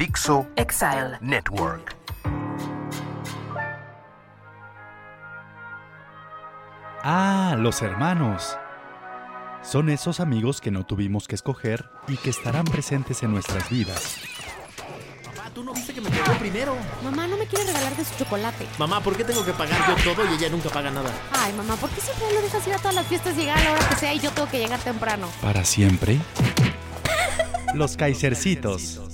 Dixo Exile. Network. Ah, los hermanos. Son esos amigos que no tuvimos que escoger y que estarán presentes en nuestras vidas. Papá, tú no viste que me pegó primero. Mamá, no me quiere regalar de su chocolate. Mamá, ¿por qué tengo que pagar yo todo y ella nunca paga nada? Ay, mamá, ¿por qué siempre lo dejas ir a todas las fiestas y llegar a la hora que sea y yo tengo que llegar temprano? Para siempre. Los Kaisercitos.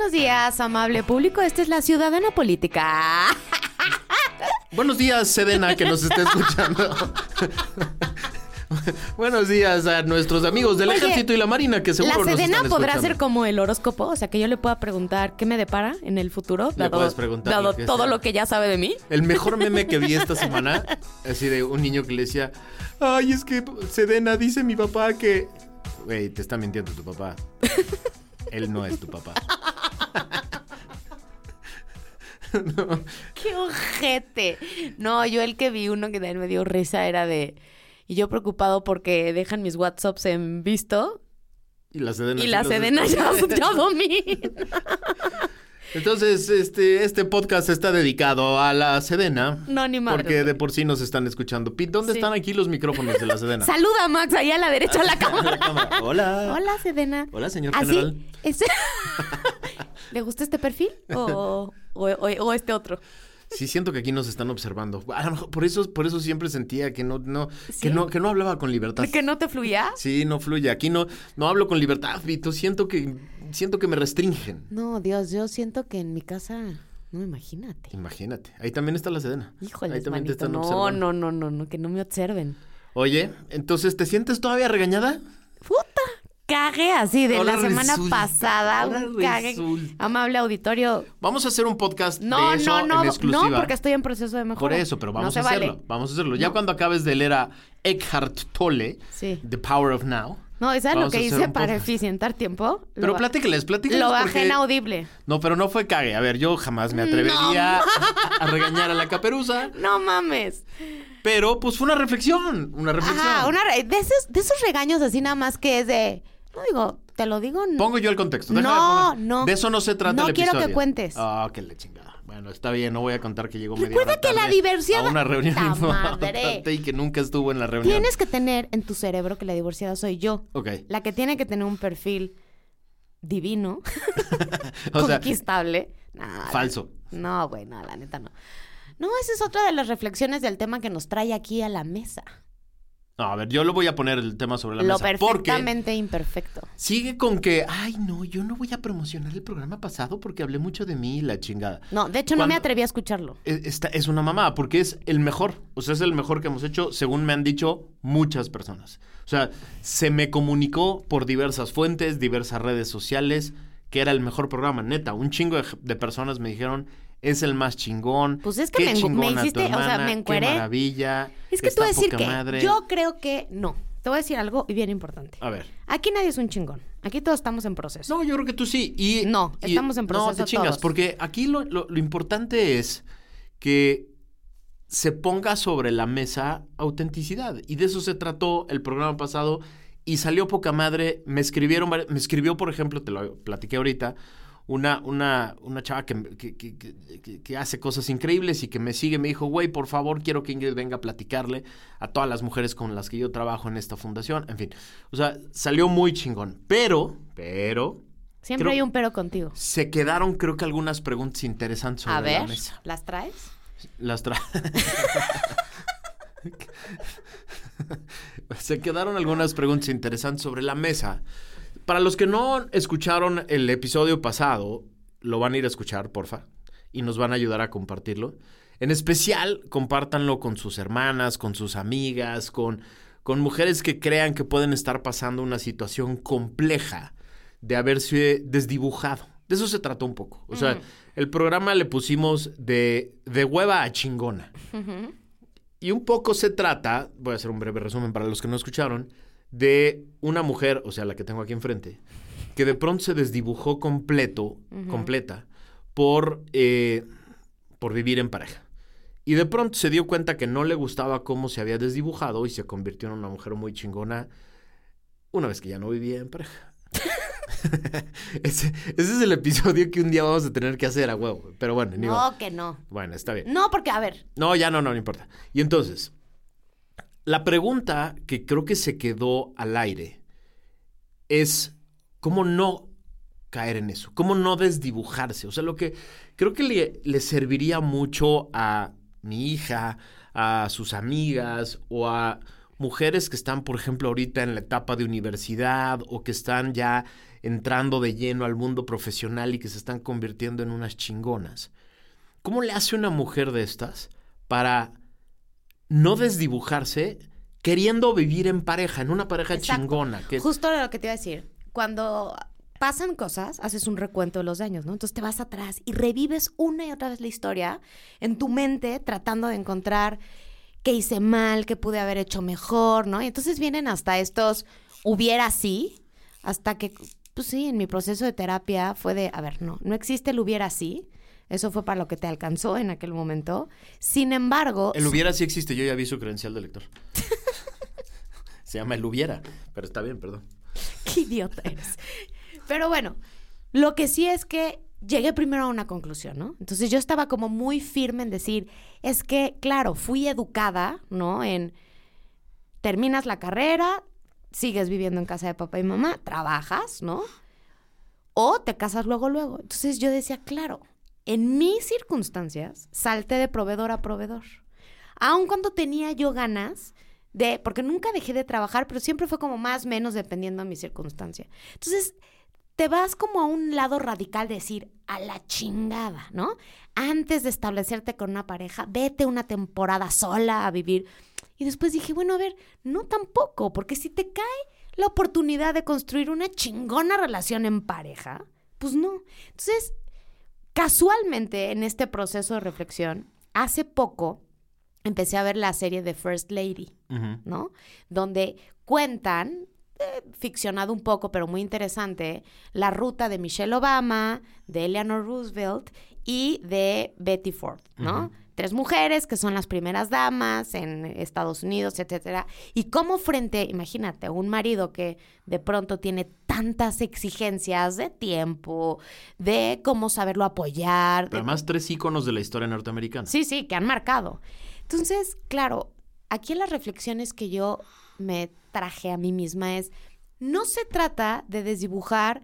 Buenos días, amable público. Esta es la Ciudadana Política. Buenos días, Sedena, que nos está escuchando. Buenos días a nuestros amigos del Oye, Ejército y la Marina que seguro La nos Sedena están podrá escuchando. ser como el horóscopo, o sea, que yo le pueda preguntar qué me depara en el futuro, Le dado, puedes preguntar dado lo que todo sea. lo que ya sabe de mí. El mejor meme que vi esta semana, así de un niño que le decía, ay, es que Sedena dice mi papá que... Güey, te está mintiendo tu papá. Él no es tu papá. ¡Qué ojete! No, yo el que vi uno que también me dio risa era de... Y yo preocupado porque dejan mis WhatsApps en visto Y la Sedena. y sí la los Sedena ya, ya domina. Entonces, este, este podcast está dedicado a la Sedena. No, ni madre. Porque de por sí nos están escuchando. Pete, ¿dónde Sí. están aquí los micrófonos de la Sedena? Saluda, Max, ahí a la derecha de la A cámara. la cámara. Hola. Hola, Sedena. Hola, señor ¿Ah, sí? general. ¿Ese- ¿Le gusta este perfil o, o- o- o este otro? Sí, siento que aquí nos están observando. A lo mejor por eso, por eso siempre sentía que no, no, ¿Sí? que no, que no hablaba con libertad. ¿Que no te fluya? Sí, no fluye. Aquí no, no hablo con libertad, Vito. Siento que, siento que me restringen. No, Dios, yo siento que en mi casa... No, imagínate. Imagínate. Ahí también está la Sedena. Híjole, Ahí también te manito. están No, observando. no, no, no, no, que no me observen. Oye, entonces, ¿te sientes todavía regañada? Puta, cague así de Ahora la semana resulta, pasada. un cague. resulta. Amable auditorio. Vamos a hacer un podcast No, de eso no, no, en exclusiva. no, porque estoy en proceso de mejora. Por eso, pero vamos no a hacerlo. Vale. Vamos a hacerlo. Ya cuando acabes de leer a Eckhart Tolle, Sí. The Power of Now. No, ¿y sabes lo que hice para eficientar tiempo? Pero platíqueles, platíqueles. Lo bajé porque- en audible. No, pero no fue cague. A ver, yo jamás me atrevería a, a regañar a la caperuza. No mames. Pero, pues fue una reflexión. Una reflexión. Ajá, una re- de, esos, de esos regaños así nada más que es de... No digo, te lo digo... Pongo yo el contexto. déjame No, no. De eso no se trata No el quiero que cuentes. Ah, que la chingada. Bueno, está bien, no voy a contar que llegó media Recuerda hora que la diversión- A una reunión ¡Ta importante y que nunca estuvo en la reunión. Tienes que tener en tu cerebro que la divorciada soy yo. Ok. La que tiene que tener un perfil divino, O sea, conquistable. Falso. No, güey, no, la neta no. No, esa es otra de las reflexiones del tema que nos trae aquí a la mesa. No, a ver, yo lo voy a poner el tema sobre la Lo mesa. Porque perfectamente imperfecto. sigue con que, ay, no, yo no voy a promocionar el programa pasado porque hablé mucho de mí y la chingada. No, de hecho no me atreví a escucharlo. Es, esta- es una mamá, porque es el mejor. O sea, es el mejor que hemos hecho, según me han dicho muchas personas. O sea, se me comunicó por diversas fuentes, diversas redes sociales, que era el mejor programa. Neta, un chingo de, de personas me dijeron, es el más chingón. Pues es que qué me me chingona tu hiciste- o sea, hermana, me encueré. Qué maravilla. Es que voy a decir que madre". yo creo que no. Te voy a decir algo bien importante. A ver. Aquí nadie es un chingón. Aquí todos estamos en proceso. No, yo creo que tú sí. Y, No, y- estamos en No, proceso te chingas, todos. porque aquí lo, lo- lo importante es que se ponga sobre la mesa autenticidad. Y de eso se trató el programa pasado y salió poca madre. Me escribieron, me escribió, por ejemplo, te lo platiqué ahorita, una, una, una chava que, que- que- que- que hace cosas increíbles y que me sigue, me dijo, güey, por favor, quiero que Ingrid venga a platicarle a todas las mujeres con las que yo trabajo en esta fundación. En fin, o sea, salió muy chingón. Pero, pero, Siempre creo- hay un pero contigo. se quedaron, creo que algunas preguntas interesantes sobre A la ver, mesa. ¿las traes? Las tra... Se quedaron algunas preguntas interesantes sobre la mesa. Para los que no escucharon el episodio pasado, lo van a ir a escuchar, porfa, y nos van a ayudar a compartirlo. En especial, compártanlo con sus hermanas, con sus amigas, con, con mujeres que crean que pueden estar pasando una situación compleja de haberse desdibujado. De eso se trató un poco. O sea, el programa le pusimos de, de hueva a chingona. Y un poco se trata, voy a hacer un breve resumen para los que no escucharon, de una mujer, o sea, la que tengo aquí enfrente, que de pronto se desdibujó completo, completa, por, eh, por vivir en pareja. Y de pronto se dio cuenta que no le gustaba cómo se había desdibujado y se convirtió en una mujer muy chingona una vez que ya no vivía en pareja. ese, ese es el episodio que un día vamos a tener que hacer a huevo. Pero bueno. No, que no. Bueno, está bien. No, porque, a ver, No, ya no, no, no importa. Y entonces, la pregunta que creo que se quedó al aire es cómo no caer en eso, cómo no desdibujarse. O sea, lo que creo que le, serviría mucho a mi hija, a sus amigas o a mujeres que están, por ejemplo, ahorita en la etapa de universidad o que están ya entrando de lleno al mundo profesional y que se están convirtiendo en unas chingonas. ¿Cómo le hace una mujer de estas para no desdibujarse queriendo vivir en pareja, en una pareja Exacto. chingona? Que Justo lo que te iba a decir. Cuando pasan cosas, haces un recuento de los daños, ¿no? Entonces te vas atrás y revives una y otra vez la historia en tu mente, tratando de encontrar qué hice mal, qué pude haber hecho mejor, ¿no? Y entonces vienen hasta estos hubiera sí, hasta que, pues sí, en mi proceso de terapia fue de, a ver, no, no existe el hubiera sí. Eso fue para lo que te alcanzó en aquel momento. Sin embargo, El hubiera sí existe, yo ya vi su credencial de lector. Se llama el hubiera, pero está bien, perdón. Qué idiota eres. Pero bueno, lo que sí es que llegué primero a una conclusión, ¿no? Entonces yo estaba como muy firme en decir, es que, claro, fui educada, ¿no? En terminas la carrera, sigues viviendo en casa de papá y mamá, trabajas, ¿no? O te casas luego, luego. Entonces yo decía, claro, en mis circunstancias, salté de proveedor a proveedor. Aun cuando tenía yo ganas de, porque nunca dejé de trabajar, pero siempre fue como más menos dependiendo de mi circunstancia. Entonces, te vas como a un lado radical de decir, a la chingada, ¿no? Antes de establecerte con una pareja, vete una temporada sola a vivir. Y después dije, bueno, a ver, no tampoco, porque si te cae la oportunidad de construir una chingona relación en pareja, pues no. Entonces, casualmente en este proceso de reflexión, hace poco empecé a ver la serie de First Lady, ¿no? Donde cuentan, eh, ficcionado un poco, pero muy interesante, la ruta de Michelle Obama, de Eleanor Roosevelt y de Betty Ford, ¿no? Tres mujeres que son las primeras damas en Estados Unidos, etcétera. Y cómo frente, imagínate, un marido que de pronto tiene tantas exigencias de tiempo, de cómo saberlo apoyar, Pero de además, tres íconos de la historia norteamericana. Sí, sí, que han marcado. Entonces, claro, aquí en las reflexiones que yo me traje a mí misma es, no se trata de desdibujar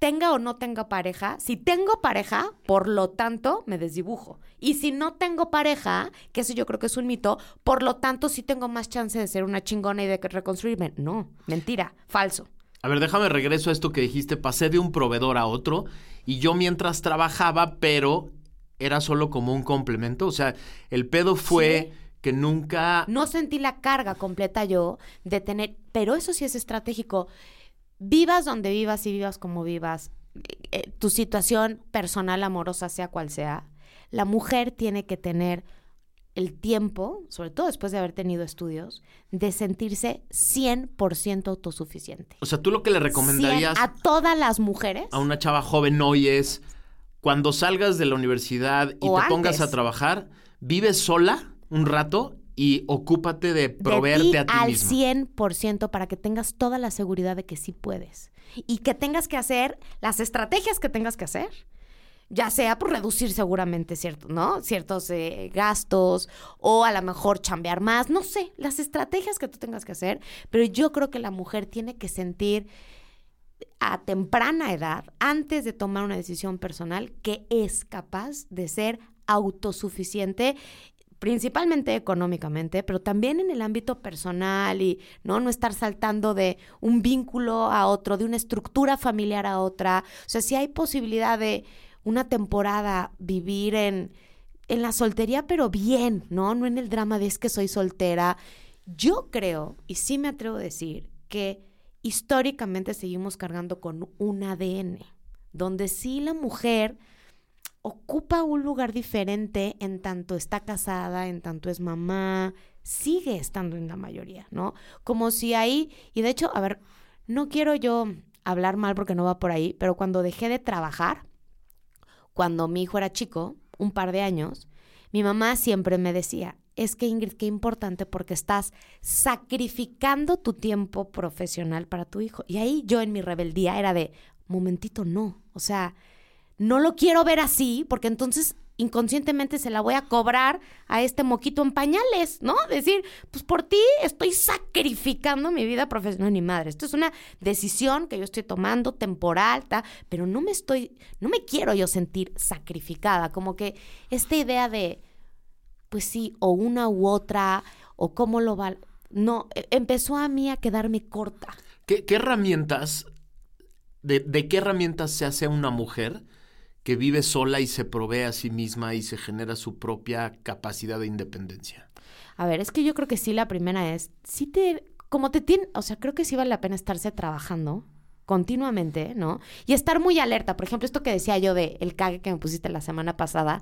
tenga o no tenga pareja. Si tengo pareja, por lo tanto, me desdibujo. Y si no tengo pareja, que eso yo creo que es un mito, por lo tanto, sí tengo más chance de ser una chingona y de reconstruirme. No, mentira, falso. A ver, déjame regreso a esto que dijiste. Pasé de un proveedor a otro y yo mientras trabajaba, pero era solo como un complemento. O sea, el pedo fue que nunca... No sentí la carga completa yo de tener, pero eso sí es estratégico. Vivas donde vivas y vivas como vivas, eh, tu situación personal, amorosa, sea cual sea, la mujer tiene que tener el tiempo, sobre todo después de haber tenido estudios, de sentirse 100% autosuficiente. O sea, tú lo que le recomendarías 100 a todas las mujeres. a una chava joven hoy es, cuando salgas de la universidad y O te pongas a trabajar, vive sola un rato y ocúpate de proveerte de ti a ti al misma. 100% para que tengas toda la seguridad de que sí puedes. Y que tengas que hacer las estrategias que tengas que hacer. Ya sea por reducir seguramente cierto, ¿no? ciertos eh, gastos o a lo mejor chambear más, no sé, las estrategias que tú tengas que hacer, pero yo creo que la mujer tiene que sentir a temprana edad, antes de tomar una decisión personal, que es capaz de ser autosuficiente principalmente económicamente, pero también en el ámbito personal y no no estar saltando de un vínculo a otro, de una estructura familiar a otra. O sea, si hay posibilidad de una temporada vivir en en la soltería, pero bien, ¿no? No en el drama de es que soy soltera. Yo creo, y sí me atrevo a decir, que históricamente seguimos cargando con un ADN, donde sí la mujer ocupa un lugar diferente en tanto está casada, en tanto es mamá, sigue estando en la mayoría, ¿no? Como si ahí, y de hecho, a ver, no quiero yo hablar mal porque no va por ahí, pero cuando dejé de trabajar, cuando mi hijo era chico, un par de años, mi mamá siempre me decía, es que Ingrid, qué importante porque estás sacrificando tu tiempo profesional para tu hijo. Y ahí yo en mi rebeldía era de, momentito, no. O sea, no lo quiero ver así porque entonces inconscientemente se la voy a cobrar a este moquito en pañales, ¿no? Decir, pues por ti estoy sacrificando mi vida profesional, ni madre. Esto es una decisión que yo estoy tomando temporal, pero no me estoy, no me quiero yo sentir sacrificada, como que esta idea de pues sí, o una u otra, o cómo lo va. No, e, empezó a mí a quedarme corta. ¿Qué, herramientas, de, de, qué herramientas se hace una mujer que vive sola y se provee a sí misma y se genera su propia capacidad de independencia? A ver, es que yo creo que sí, la primera es, sí te, como te tiene, o sea, creo que sí vale la pena estarse trabajando continuamente, ¿no? Y estar muy alerta. Por ejemplo, esto que decía yo de el cague que me pusiste la semana pasada,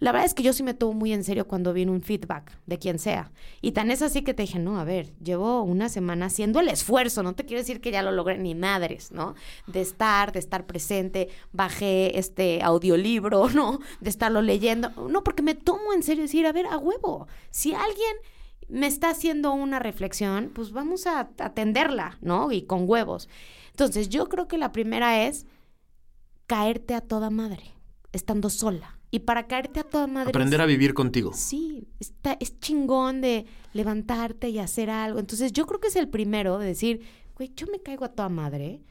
la verdad es que yo sí me tomo muy en serio cuando viene un feedback de quien sea. Y tan es así que te dije, no, a ver, llevo una semana haciendo el esfuerzo, no te quiero decir que ya lo logré ni madres, ¿no? De estar, de estar presente, bajé este audiolibro, ¿no? De estarlo leyendo. No, porque me tomo en serio decir, a ver, a huevo, si alguien me está haciendo una reflexión, pues vamos a atenderla, ¿no? Y con huevos. Entonces, yo creo que la primera es caerte a toda madre, estando sola. Y para caerte a toda madre. Aprender a vivir contigo. Sí, está, es chingón de levantarte y hacer algo. Entonces, yo creo que es el primero de decir, güey, yo me caigo a toda madre.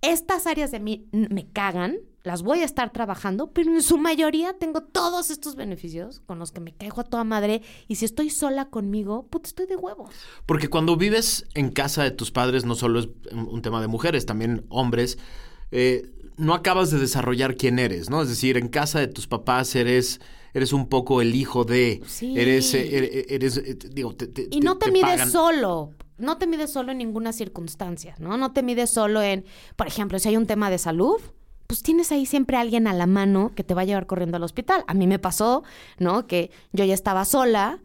Estas áreas de mí me cagan, las voy a estar trabajando, pero en su mayoría tengo todos estos beneficios con los que me caigo a toda madre y si estoy sola conmigo, pues estoy de huevos. Porque cuando vives en casa de tus padres, no solo es un tema de mujeres, también hombres, eh, no acabas de desarrollar quién eres, ¿no? Es decir, en casa de tus papás eres eres un poco el hijo de, sí. eres, eh, eh, eres, digo, te, y no te, mides solo, no te mides solo en ninguna circunstancia, ¿no? No te mides solo en, por ejemplo, si hay un tema de salud, pues tienes ahí siempre alguien a la mano que te va a llevar corriendo al hospital. A mí me pasó, ¿no? Que yo ya estaba sola,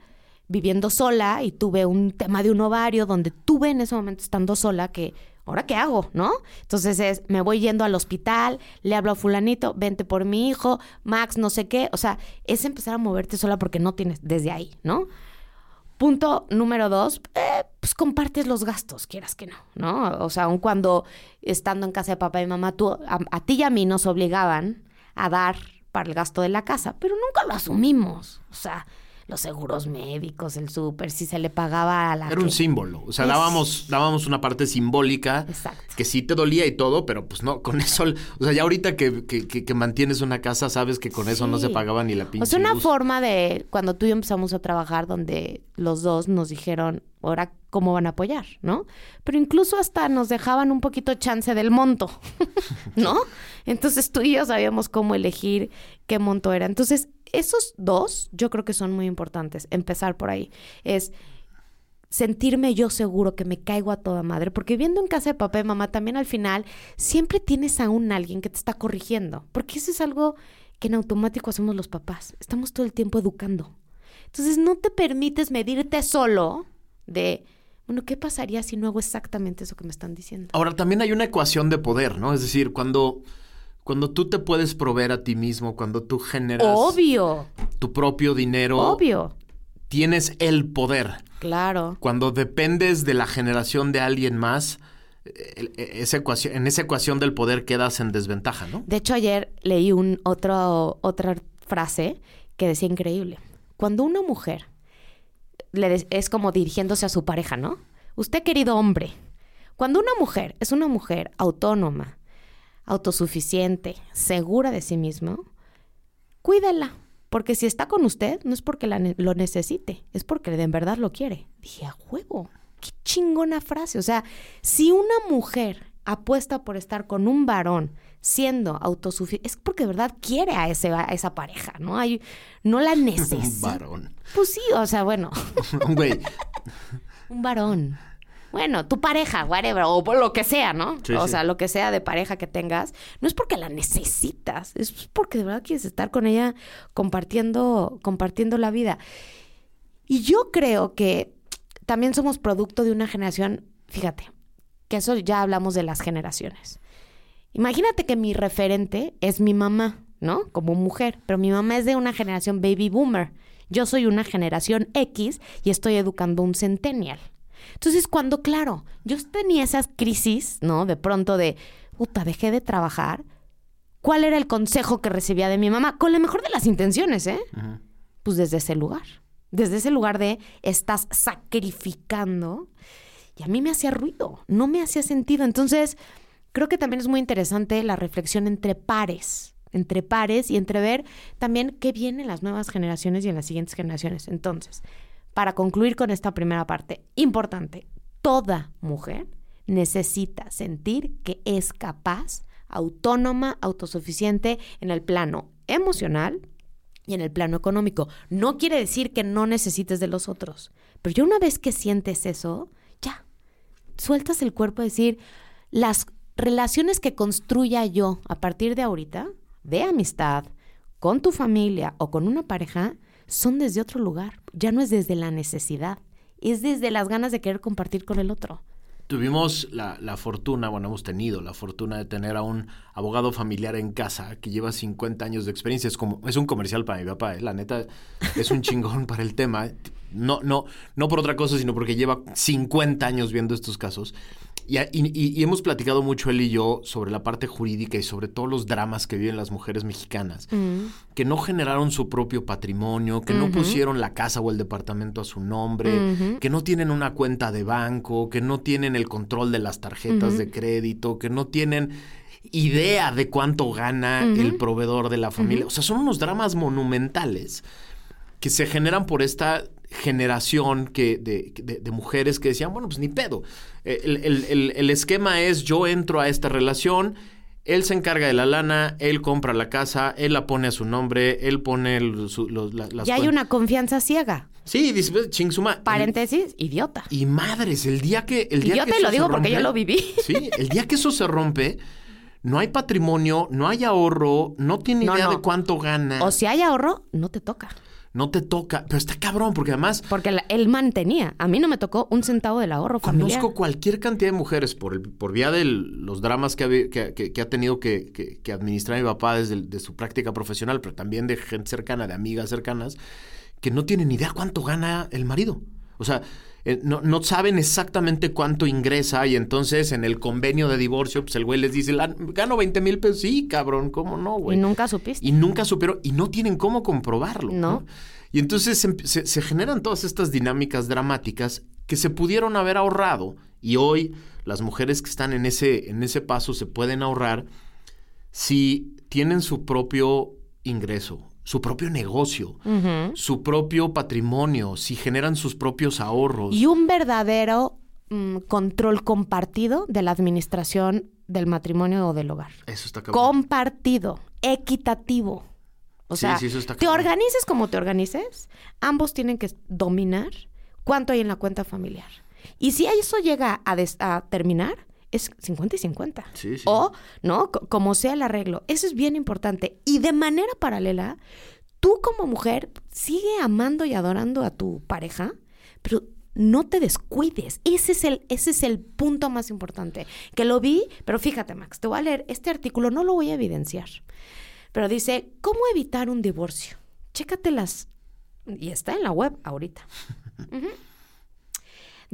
viviendo sola y tuve un tema de un ovario donde tuve en ese momento estando sola que, ¿ahora qué hago? ¿No? Entonces es, me voy yendo al hospital, le hablo a fulanito, vente por mi hijo, Max, no sé qué. O sea, es empezar a moverte sola porque no tienes desde ahí, ¿no? Punto número dos, eh, pues compartes los gastos, quieras que no, ¿no? O sea, aun cuando estando en casa de papá y mamá, tú, a, ti y a mí nos obligaban a dar para el gasto de la casa, pero nunca lo asumimos. O sea, los seguros médicos, el súper, si se le pagaba a la... Era un símbolo, o sea, dábamos, dábamos una parte simbólica que sí te dolía y todo, pero pues no, con eso, o sea, ya ahorita que, que, que, mantienes una casa, sabes que con eso no se pagaba ni la pinche O sea, una forma de, cuando tú y yo empezamos a trabajar, donde los dos nos dijeron, ahora cómo van a apoyar, ¿no? Pero incluso hasta nos dejaban un poquito chance del monto, ¿no? Entonces tú y yo sabíamos cómo elegir qué monto era. Entonces, esos dos yo creo que son muy importantes, empezar por ahí. Es sentirme yo seguro que me caigo a toda madre, porque viendo en casa de papá y mamá también al final siempre tienes a un alguien que te está corrigiendo, porque eso es algo que en automático hacemos los papás, estamos todo el tiempo educando. Entonces no te permites medirte solo de, bueno, ¿qué pasaría si no hago exactamente eso que me están diciendo? Ahora, también hay una ecuación de poder, ¿no? Es decir, cuando, cuando tú te puedes proveer a ti mismo, cuando tú generas... Obvio. Tu propio dinero. Obvio. Tienes el poder. Claro. Cuando dependes de la generación de alguien más, e, esa ecuación, en esa ecuación del poder quedas en desventaja, ¿no? De hecho, ayer leí un otro, otra frase que decía increíble. Cuando una mujer es como dirigiéndose a su pareja, ¿no? Usted, querido hombre, cuando una mujer es una mujer autónoma, autosuficiente, segura de sí misma, cuídela. Porque si está con usted, no es porque lo necesite, es porque de verdad lo quiere. Dije, a juego, qué chingona frase. O sea, si una mujer apuesta por estar con un varón siendo autosuficiente, es porque de verdad quiere a, ese, a esa pareja, ¿no? Hay, no la necesita. Un varón. Pues sí, o sea, bueno. Güey. Un varón. Bueno, tu pareja, whatever, o lo que sea, ¿no? Sí, o sí. sea, lo que sea de pareja que tengas, no es porque la necesitas, es porque de verdad quieres estar con ella compartiendo, compartiendo la vida. Y yo creo que también somos producto de una generación, fíjate, que eso ya hablamos de las generaciones. Imagínate que mi referente es mi mamá, ¿no? Como mujer, pero mi mamá es de una generación baby boomer. Yo soy una generación X y estoy educando un centennial. Entonces, cuando, claro, yo tenía esas crisis, ¿no? De pronto de, puta, dejé de trabajar. ¿Cuál era el consejo que recibía de mi mamá? Con la mejor de las intenciones, ¿eh? Pues desde ese lugar. Desde ese lugar de estás sacrificando. Y a mí me hacía ruido, no me hacía sentido. Entonces, creo que también es muy interesante la reflexión entre pares, entre pares y entre ver también qué viene en las nuevas generaciones y en las siguientes generaciones. Entonces, para concluir con esta primera parte, importante, toda mujer necesita sentir que es capaz, autónoma, autosuficiente en el plano emocional y en el plano económico. No quiere decir que no necesites de los otros, pero ya una vez que sientes eso, ya, sueltas el cuerpo a decir, las relaciones que construya yo a partir de ahorita, de amistad, con tu familia o con una pareja, son desde otro lugar. Ya no es desde la necesidad, es desde las ganas de querer compartir con el otro. Tuvimos la, la fortuna, bueno, hemos tenido la fortuna de tener a un abogado familiar en casa que lleva 50 años de experiencia. Es, como, es un comercial para mi papá, ¿eh? la neta, es un chingón para el tema. No, no, no por otra cosa, sino porque lleva 50 años viendo estos casos. Y, y- y hemos platicado mucho él y yo sobre la parte jurídica y sobre todos los dramas que viven las mujeres mexicanas, que no generaron su propio patrimonio, que no pusieron la casa o el departamento a su nombre, que no tienen una cuenta de banco, que no tienen el control de las tarjetas de crédito, que no tienen idea de cuánto gana el proveedor de la familia. O sea, son unos dramas monumentales que se generan por esta generación que, de, de- de mujeres que decían, bueno, pues ni pedo. Eh, El, el- el- el esquema es yo entro a esta relación, él se encarga de la lana, él compra la casa, él la pone a su nombre, él pone el- su- los- la- las Ya hay una confianza ciega. Sí, dice, pues, ching su ma- Paréntesis, idiota. Y madres, el día que... El Y día yo que eso lo digo porque yo lo viví. Sí, el día que eso se rompe, no hay patrimonio, no hay ahorro, no tiene No, idea no. de cuánto gana. O si hay ahorro, no te toca. No te toca. Pero está cabrón, porque además Porque la- él mantenía. A mí no me tocó un centavo del ahorro familiar. conozco cualquier cantidad de mujeres por, el- por vía de los dramas que ha, vi- que, que- que ha tenido que, administrar mi papá desde el- de su práctica profesional, pero también de gente cercana, de amigas cercanas, que no tienen idea cuánto gana el marido. O sea, eh, no, no saben exactamente cuánto ingresa y entonces en el convenio de divorcio, pues el güey les dice, "La- gano 20 mil pesos. Sí, cabrón, ¿cómo no, Y güey? nunca supiste. Y nunca supieron y no tienen cómo comprobarlo. No. Y entonces se, se- se generan todas estas dinámicas dramáticas que se pudieron haber ahorrado y hoy las mujeres que están en ese, en ese paso se pueden ahorrar si tienen su propio ingreso, su propio negocio, su propio patrimonio, si generan sus propios ahorros. Y un verdadero mm, control compartido de la administración del matrimonio o del hogar. Eso está cabrón. Compartido, equitativo. O Sí, sea, sí, eso está te organices como te organices, ambos tienen que dominar cuánto hay en la cuenta familiar. Y si eso llega a, des- a terminar, es 50 y 50. Sí, sí. O, ¿no? Co- como sea el arreglo. Eso es bien importante. Y de manera paralela, tú como mujer sigue amando y adorando a tu pareja, pero no te descuides. Ese es el, ese es el punto más importante. Que lo vi, pero fíjate, Max, te voy a leer este artículo, no lo voy a evidenciar. Pero dice, ¿cómo evitar un divorcio? Chécate las... Y está en la web ahorita.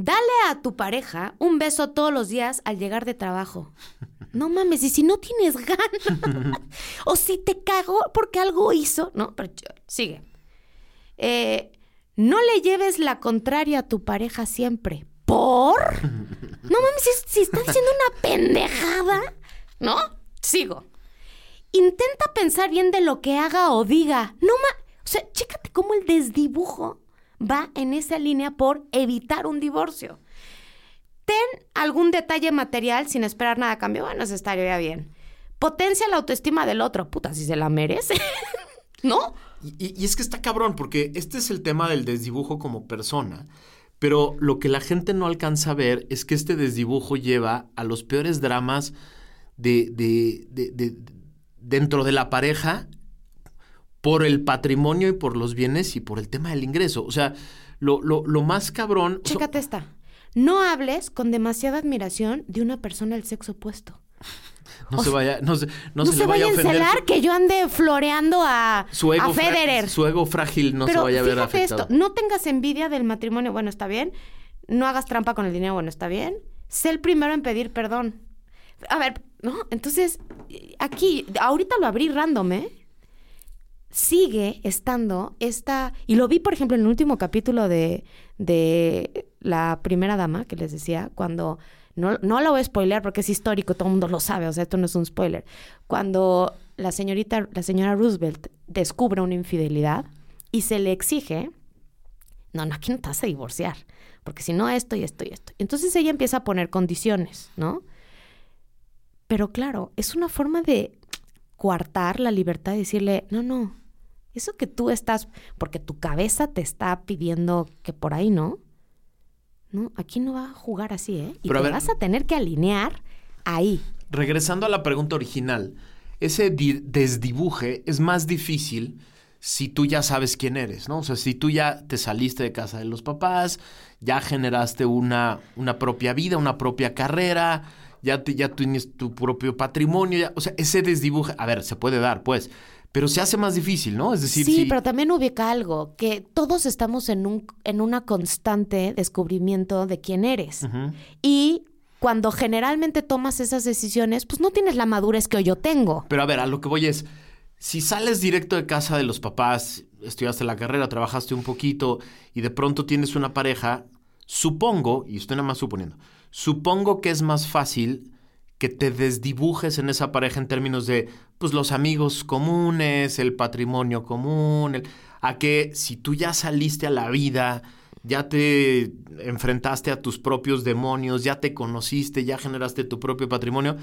Dale a tu pareja un beso todos los días al llegar de trabajo. No mames, y si no tienes ganas, o si te cagó porque algo hizo, no, pero sigue. Eh, no le lleves la contraria a tu pareja siempre. ¿Por? No mames, si, si está diciendo una pendejada, ¿no? Sigo. Intenta pensar bien de lo que haga o diga. No ma... O sea, chécate cómo el desdibujo va en esa línea por evitar un divorcio. Ten algún detalle material sin esperar nada a cambio. Bueno, eso estaría bien. Potencia la autoestima del otro. Puta, si se la merece. ¿No? Y, es que está cabrón, porque este es el tema del desdibujo como persona. Pero lo que la gente no alcanza a ver es que este desdibujo lleva a los peores dramas de- de- de- dentro de la pareja por el patrimonio y por los bienes y por el tema del ingreso. O sea, lo, lo- lo más cabrón... so- Chécate esta. No hables con demasiada admiración de una persona del sexo opuesto. no se vaya, no se, no No, se vaya vaya a encelar su- que yo ande floreando a, su ego a fra- Federer. Su ego frágil no Pero se vaya a ver afectado. esto, no tengas envidia del matrimonio, bueno, está bien. No hagas trampa con el dinero, bueno, está bien. Sé el primero en pedir perdón. A ver, ¿no? Entonces, aquí, ahorita lo abrí random, ¿eh? Sigue estando esta... Y lo vi, por ejemplo, en el último capítulo de, de La Primera Dama, que les decía, cuando... No, no lo voy a spoilear porque es histórico, todo el mundo lo sabe, o sea, esto no es un spoiler. Cuando la señorita, la señora Roosevelt descubre una infidelidad y se le exige, no, no, aquí no te vas a divorciar, porque si no esto y esto y esto. Entonces ella empieza a poner condiciones, ¿no? Pero claro, es una forma de coartar la libertad y decirle, no, no, eso que tú estás, porque tu cabeza te está pidiendo que por ahí no, no, aquí no va a jugar así, ¿eh? Y Pero a te ver- vas a tener que alinear ahí. Regresando a la pregunta original, ese di- desdibuje es más difícil si tú ya sabes quién eres, ¿no? O sea, si tú ya te saliste de casa de los papás, ya generaste una, una propia vida, una propia carrera, ya, te- ya tienes tu propio patrimonio, ya- o sea, ese desdibuje, a ver, se puede dar, pues, pero se hace más difícil, ¿no? Es decir, sí, si- pero también ubica algo, que todos estamos en, un, en una constante descubrimiento de quién eres. Y cuando generalmente tomas esas decisiones, pues no tienes la madurez que hoy yo tengo. Pero a ver, a lo que voy es, si sales directo de casa de los papás, estudiaste la carrera, trabajaste un poquito y de pronto tienes una pareja, supongo, y estoy nada más suponiendo, supongo que es más fácil que te desdibujes en esa pareja en términos de, pues, los amigos comunes, el patrimonio común, el- a que si tú ya saliste a la vida, ya te enfrentaste a tus propios demonios, ya te conociste, ya generaste tu propio patrimonio,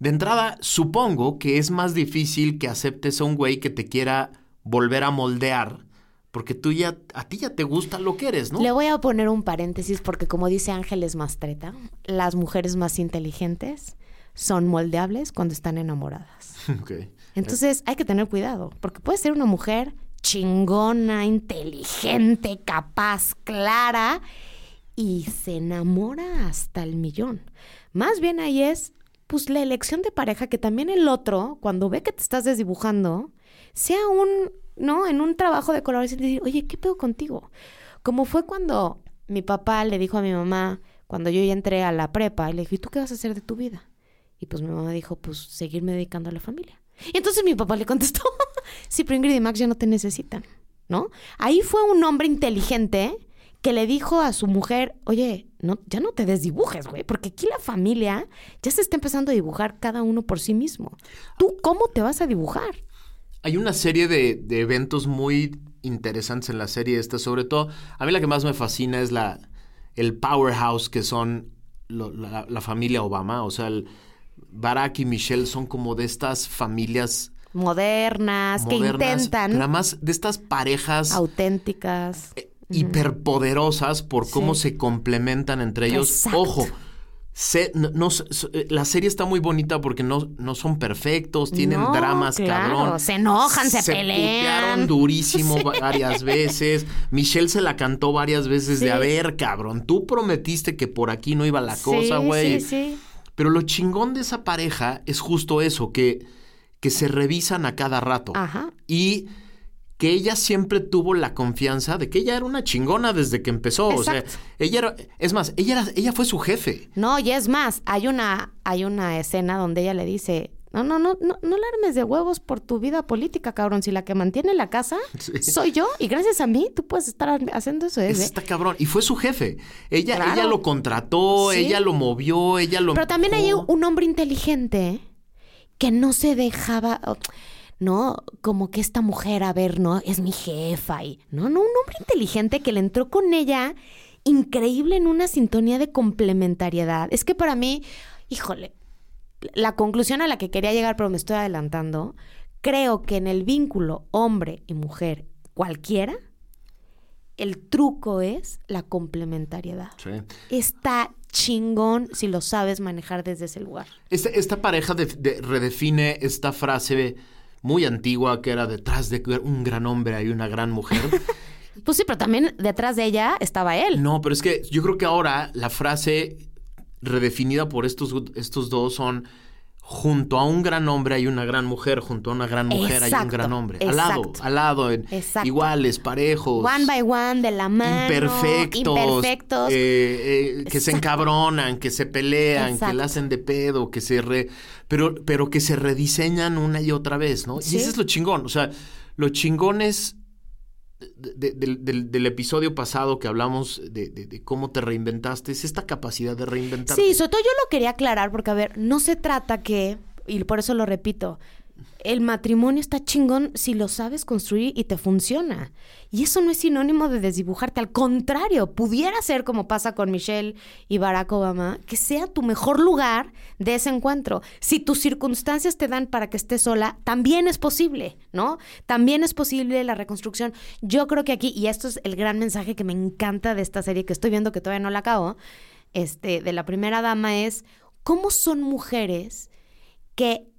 de entrada, supongo que es más difícil que aceptes a un güey que te quiera volver a moldear, porque tú ya, a ti ya te gusta lo que eres, ¿no? Le voy a poner un paréntesis porque como dice Ángeles Mastreta, las mujeres más inteligentes son moldeables cuando están enamoradas. Entonces hay que tener cuidado, porque puede ser una mujer chingona, inteligente, capaz, clara, y se enamora hasta el millón. Más bien ahí es, pues, la elección de pareja que también el otro, cuando ve que te estás desdibujando, sea un, ¿no? En un trabajo de colaboración, decir, oye, ¿qué pedo contigo? Como fue cuando mi papá le dijo a mi mamá, cuando yo ya entré a la prepa, y le dije, ¿y tú qué vas a hacer de tu vida? Y pues mi mamá dijo, pues seguirme dedicando a la familia. Y entonces mi papá le contestó, sí, pero Ingrid y Max ya no te necesitan, ¿no? Ahí fue un hombre inteligente que le dijo a su mujer, oye, no, ya no te desdibujes, güey, porque aquí la familia ya se está empezando a dibujar cada uno por sí mismo. ¿Tú cómo te vas a dibujar? Hay una serie de, eventos muy interesantes en la serie esta, sobre todo, a mí la que más me fascina es la, el powerhouse que son la, la familia Obama, o sea, el Barack y Michelle son como de estas familias Modernas, que intentan, pero además de estas parejas auténticas. eh, hiperpoderosas por cómo Sí. se complementan entre ellos. Exacto. Ojo, se- no- no- eh, la serie está muy bonita porque no, no son perfectos, tienen No, dramas, claro, cabrón. se enojan, se pelean. putearon durísimo va- varias veces. Michelle se la cantó varias veces de, a ver, cabrón, tú prometiste que por aquí no iba la cosa, güey. Sí, sí. Pero lo chingón de esa pareja es justo eso, que, que se revisan a cada rato. Ajá. Y que ella siempre tuvo la confianza de que ella era una chingona desde que empezó. O sea, ella era, es más, ella, era, ella fue su jefe. No, y es más, hay una, hay una escena donde ella le dice, no, no, no, no, no la armes de huevos por tu vida política, cabrón. Si la que mantiene la casa Sí. soy yo, y gracias a mí tú puedes estar haciendo eso. Es ¿eh? está cabrón. Y fue su jefe. Ella, Claro. ella lo contrató, Sí. ella lo movió, ella lo. Pero también hay un hombre inteligente que no se dejaba, no, como que esta mujer, a ver, no, es mi jefa y, no, no, un hombre inteligente que le entró con ella increíble en una sintonía de complementariedad. Es que para mí, híjole, la conclusión a la que quería llegar, pero me estoy adelantando, creo que en el vínculo hombre y mujer cualquiera, el truco es la complementariedad. Sí. Está chingón si lo sabes manejar desde ese lugar. Esta, esta pareja de- de- redefine esta frase muy antigua que era detrás de un gran hombre hay una gran mujer. Pues sí, pero también detrás de ella estaba él. No, pero es que yo creo que ahora la frase redefinida por estos, estos dos son junto a un gran hombre hay una gran mujer, junto a una gran mujer hay un gran hombre. Al lado, al lado, en- iguales, parejos. One by one, de la mano. imperfectos, Imperfectos. eh, eh, que se encabronan, que se pelean, que la hacen de pedo, que se re, pero, pero que se rediseñan una y otra vez, ¿no? Sí. Y ese es lo chingón. O sea, lo chingón es de- de- del, episodio pasado que hablamos de, cómo te reinventaste, es esta capacidad de reinventarte. Sí, sobre todo yo lo quería aclarar porque, a ver, no se trata que, y por eso lo repito, el matrimonio está chingón si lo sabes construir y te funciona. Y eso no es sinónimo de desdibujarte, al contrario, pudiera ser como pasa con Michelle y Barack Obama, que sea tu mejor lugar de ese encuentro. Si tus circunstancias te dan para que estés sola, también es posible, ¿no? También es posible la reconstrucción. Yo creo que aquí, y esto es el gran mensaje que me encanta de esta serie que estoy viendo que todavía no la acabo, este, de la primera dama es cómo son mujeres que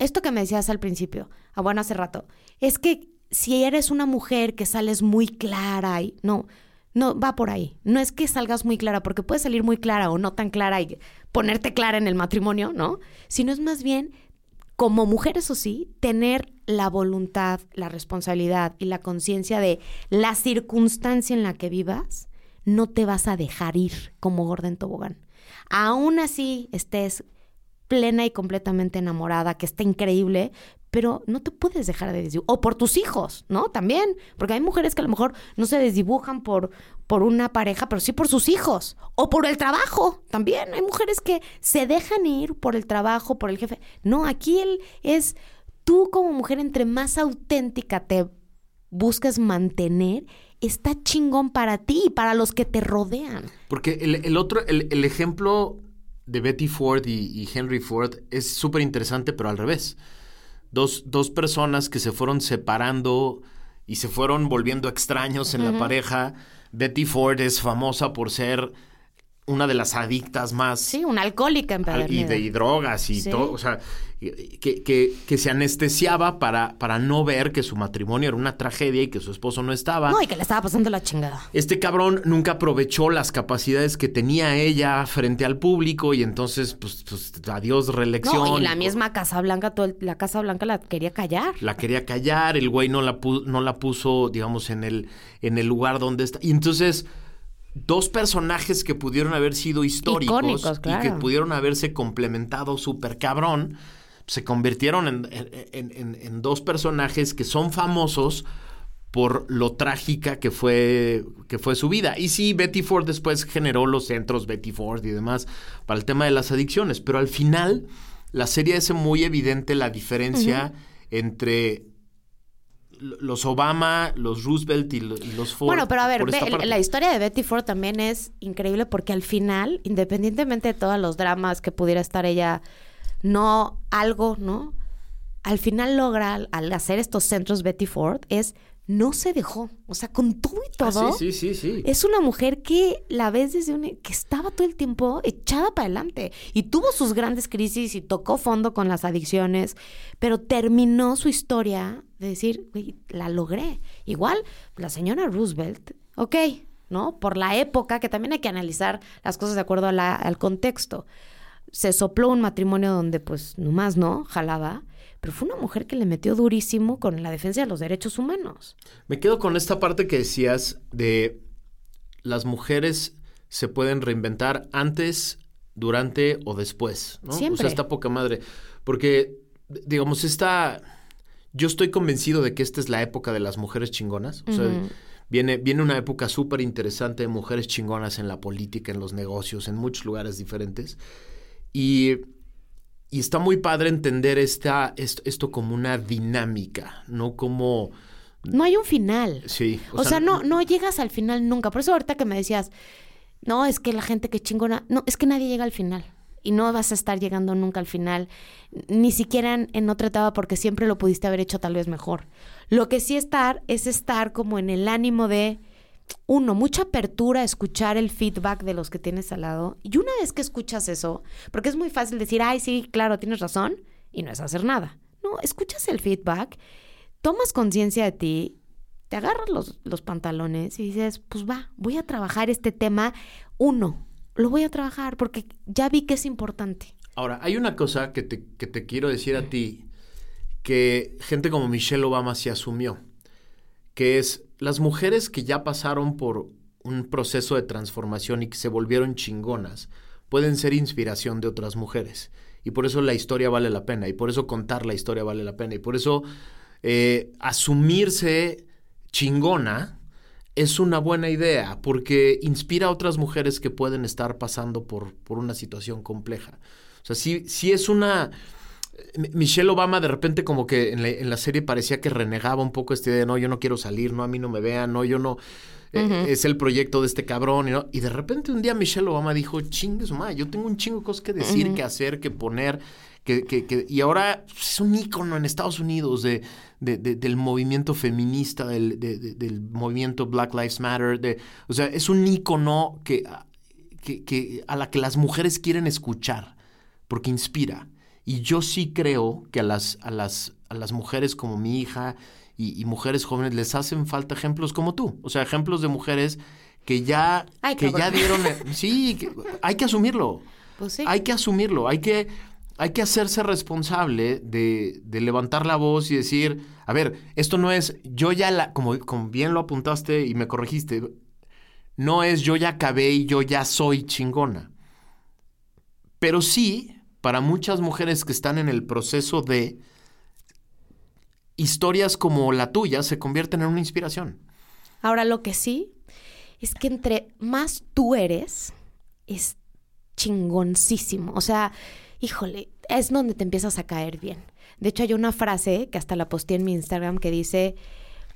esto que me decías al principio, ah, bueno, hace rato, es que si eres una mujer que sales muy clara y no, no va por ahí. No es que salgas muy clara, porque puedes salir muy clara o no tan clara y ponerte clara en el matrimonio, ¿no? Sino es más bien, como mujer, eso sí, tener la voluntad, la responsabilidad y la conciencia de la circunstancia en la que vivas, no te vas a dejar ir como gorda en tobogán. Aún así estés plena y completamente enamorada, que está increíble, pero no te puedes dejar de desdibujar. O por tus hijos, ¿no? También, porque hay mujeres que a lo mejor no se desdibujan por, por una pareja, pero sí por sus hijos. O por el trabajo, también. Hay mujeres que se dejan ir por el trabajo, por el jefe. No, aquí él es tú como mujer, entre más auténtica te busques mantener, está chingón para ti y para los que te rodean. Porque el, el otro, el, el ejemplo de Betty Ford y, y Henry Ford es súper interesante, pero al revés. Dos, dos personas que se fueron separando y se fueron volviendo extraños en la pareja. Betty Ford es famosa por ser una de las adictas más Sí, una alcohólica al- y empedernida. de y drogas y Sí. todo, o sea, que, que, que se anestesiaba para, para no ver que su matrimonio era una tragedia y que su esposo no estaba. No, y que le estaba pasando la chingada. Este cabrón nunca aprovechó las capacidades que tenía ella frente al público y entonces, pues, pues adiós reelección. No, y la misma Casa Blanca, todo el- la Casa Blanca la quería callar. La quería callar, el güey no la, pu- no la puso, digamos, en el, en el lugar donde está. Y entonces, dos personajes que pudieron haber sido históricos Icónicos, y que pudieron haberse complementado súper cabrón, se convirtieron en, en- en- en dos personajes que son famosos por lo trágica que fue, que fue su vida. Y sí, Betty Ford después generó los centros Betty Ford y demás para el tema de las adicciones, pero al final la serie hace muy evidente la diferencia entre los Obama, los Roosevelt y, lo- y los Ford. Bueno, pero a ver, ve, la historia de Betty Ford también es increíble porque al final, independientemente de todos los dramas que pudiera estar ella, no algo, ¿no? Al final logra, al hacer estos centros Betty Ford, es no se dejó. O sea, con todo y Ah, todo. sí, sí, sí, sí. Es una mujer que la ves desde un... que estaba todo el tiempo echada para adelante y tuvo sus grandes crisis y tocó fondo con las adicciones, pero terminó su historia de decir, güey, la logré. Igual, la señora Roosevelt, ok, ¿no? Por la época, que también hay que analizar las cosas de acuerdo a la- al contexto. Se sopló un matrimonio donde pues nomás no, jalaba, pero fue una mujer que le metió durísimo con la defensa de los derechos humanos. Me quedo con esta parte que decías de las mujeres se pueden reinventar antes, durante o después, ¿no? O Siempre. sea, está poca madre. Porque, digamos, esta... Yo estoy convencido de que esta es la época de las mujeres chingonas. O sea, viene, viene una época súper interesante de mujeres chingonas en la política, en los negocios, en muchos lugares diferentes. Y, y está muy padre entender esta, esto, esto como una dinámica, no como... No hay un final. Sí. O, sea, no, no llegas al final nunca. Por eso ahorita que me decías, no, es que la gente que chingona, no, es que nadie llega al final. Y no vas a estar llegando nunca al final, ni siquiera en, en otra etapa, porque siempre lo pudiste haber hecho tal vez mejor. Lo que sí estar es estar como en el ánimo de, uno, mucha apertura a escuchar el feedback de los que tienes al lado. Y una vez que escuchas eso, porque es muy fácil decir, ay, sí, claro, tienes razón, y no es hacer nada. No, escuchas el feedback, tomas conciencia de ti, te agarras los, los pantalones y dices, pues va, voy a trabajar este tema. Uno, lo voy a trabajar porque ya vi que es importante. Ahora, hay una cosa que te, que te quiero decir a ti que gente como Michelle Obama se asumió, que es las mujeres que ya pasaron por un proceso de transformación y que se volvieron chingonas, pueden ser inspiración de otras mujeres. Y por eso la historia vale la pena, y por eso contar la historia vale la pena, y por eso eh, asumirse chingona es una buena idea, porque inspira a otras mujeres que pueden estar pasando por, por una situación compleja. O sea, sí, sí es una... Michelle Obama de repente como que en la, en la, serie parecía que renegaba un poco esta idea de no, yo no quiero salir, no, a mí no me vean, no, yo no, eh, es el proyecto de este cabrón, y, ¿no? y de repente un día Michelle Obama dijo, chingue su madre, yo tengo un chingo de cosas que decir, que hacer, que poner, que, que, que, y ahora es un ícono en Estados Unidos de, de, de, del movimiento feminista, del, del, movimiento Black Lives Matter, de, o sea, es un ícono que, que, a la que las mujeres quieren escuchar, porque inspira. Y yo sí creo que a las, a las, a las mujeres como mi hija y, y, mujeres jóvenes les hacen falta ejemplos como tú. O sea, ejemplos de mujeres que ya, Ay, que ya dieron... Sí, que, hay que asumirlo. Pues sí. Hay que asumirlo. Hay que, hay que hacerse responsable de, de, levantar la voz y decir, a ver, esto no es, yo ya la, como, como bien lo apuntaste y me corregiste, no es yo ya acabé y yo ya soy chingona. Pero sí para muchas mujeres que están en el proceso de historias como la tuya se convierten en una inspiración. Ahora, lo que sí es que entre más tú eres, es chingoncísimo. O sea, híjole, es donde te empiezas a caer bien. De hecho, hay una frase que hasta la posté en mi Instagram que dice,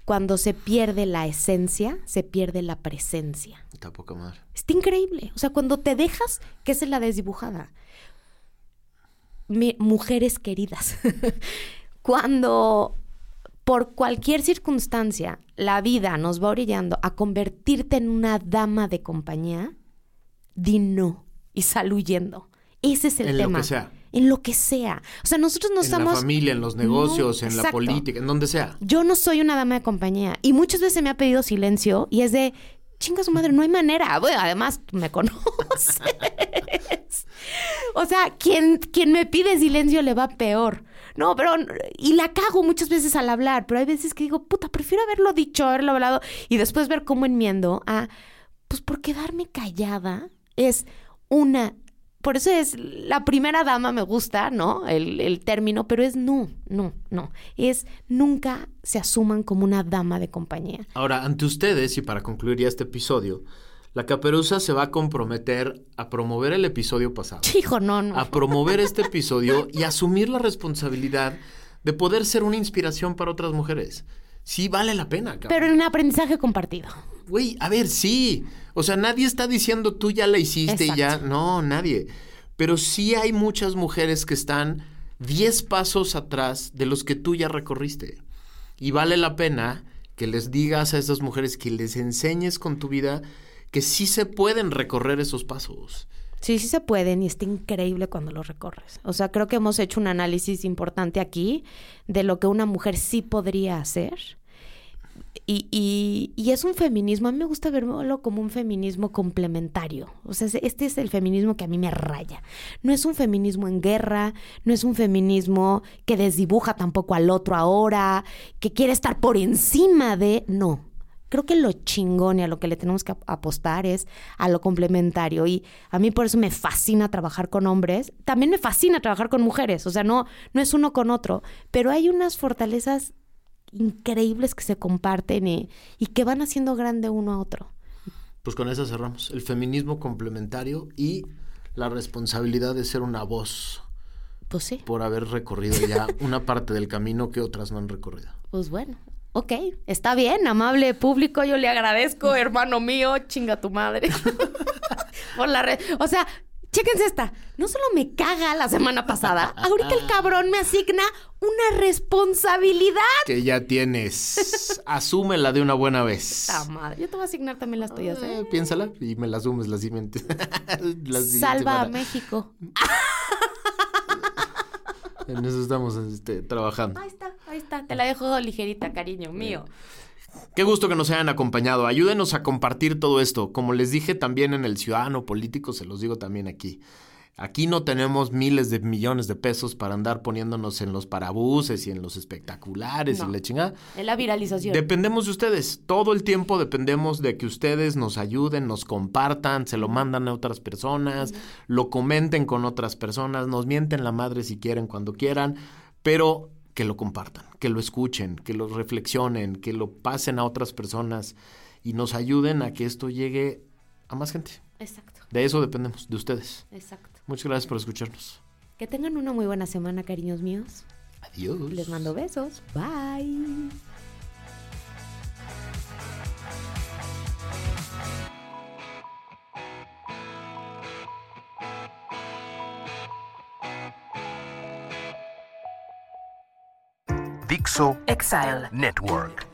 cuando se pierde la esencia, se pierde la presencia. Está poca madre. Está increíble. O sea, cuando te dejas, que es la desdibujada. Mi, mujeres queridas, cuando por cualquier circunstancia la vida nos va orillando a convertirte en una dama de compañía, di no y sal huyendo. Ese es el en tema. Lo que sea. En lo que sea. O sea, nosotros no en estamos. En la familia, en los negocios, no, en la política, en donde sea. Yo no soy una dama de compañía. Y muchas veces me ha pedido silencio y es de. Chinga su madre, no hay manera. Bueno, además, me conoces. o sea, quien, quien me pide silencio le va peor. No, pero. Y la cago muchas veces al hablar, pero hay veces que digo, puta, prefiero haberlo dicho, haberlo hablado y después ver cómo enmiendo a. Pues por quedarme callada es una por eso es la primera dama me gusta, ¿no? El, el, término, pero es no, no, no. Es nunca se asuman como una dama de compañía. Ahora, ante ustedes, y para concluir ya este episodio, la caperuza se va a comprometer a promover el episodio pasado. Hijo, no, no. A promover este episodio y asumir la responsabilidad de poder ser una inspiración para otras mujeres. Sí, vale la pena, cabrón. Pero en aprendizaje compartido. Güey, a ver, sí. O sea, nadie está diciendo tú ya la hiciste Exacto. y ya. No, nadie. Pero sí hay muchas mujeres que están 10 pasos atrás de los que tú ya recorriste. Y vale la pena que les digas a esas mujeres, que les enseñes con tu vida que sí se pueden recorrer esos pasos. Sí, sí se pueden y está increíble cuando lo recorres. O sea, creo que hemos hecho un análisis importante aquí de lo que una mujer sí podría hacer y, y, y, es un feminismo, a mí me gusta verlo como un feminismo complementario. O sea, este es el feminismo que a mí me raya. No es un feminismo en guerra, no es un feminismo que desdibuja tampoco al otro ahora, que quiere estar por encima de... No. Creo que lo chingón y a lo que le tenemos que apostar es a lo complementario. Y a mí por eso me fascina trabajar con hombres. También me fascina trabajar con mujeres. O sea, no, no es uno con otro. Pero hay unas fortalezas increíbles que se comparten y, y, que van haciendo grande uno a otro. Pues con eso cerramos. El feminismo complementario y la responsabilidad de ser una voz. Pues sí. Por haber recorrido ya una parte del camino que otras no han recorrido. Pues bueno. Ok, está bien, amable público, yo le agradezco, hermano mío, chinga tu madre. Por la red. O sea, Chéquense esta. No solo me caga la semana pasada, ahorita el cabrón me asigna una responsabilidad. Que ya tienes. Asúmela de una buena vez. Madre. Yo te voy a asignar también las tuyas, ¿eh? Eh, piénsala y me la asumes la siguiente. la siguiente Salva a. México. En eso estamos este, trabajando. Ahí está, ahí está. Te la dejo ligerita, cariño mío. Qué gusto que nos hayan acompañado. Ayúdenos a compartir todo esto. Como les dije también en el Ciudadano Político, se los digo también aquí. Aquí no tenemos miles de millones de pesos para andar poniéndonos en los parabuses y en los espectaculares No. y la chingada. Es la viralización. Dependemos de ustedes. Todo el tiempo dependemos de que ustedes nos ayuden, nos compartan, se lo mandan a otras personas, lo comenten con otras personas, nos mienten la madre si quieren, cuando quieran, pero que lo compartan, que lo escuchen, que lo reflexionen, que lo pasen a otras personas y nos ayuden a que esto llegue a más gente. Exacto, De eso dependemos, de ustedes. exacto. Muchas gracias por escucharnos. Que tengan una muy buena semana, cariños míos. Adiós. Les mando besos. Bye. Dixo Exile. Network.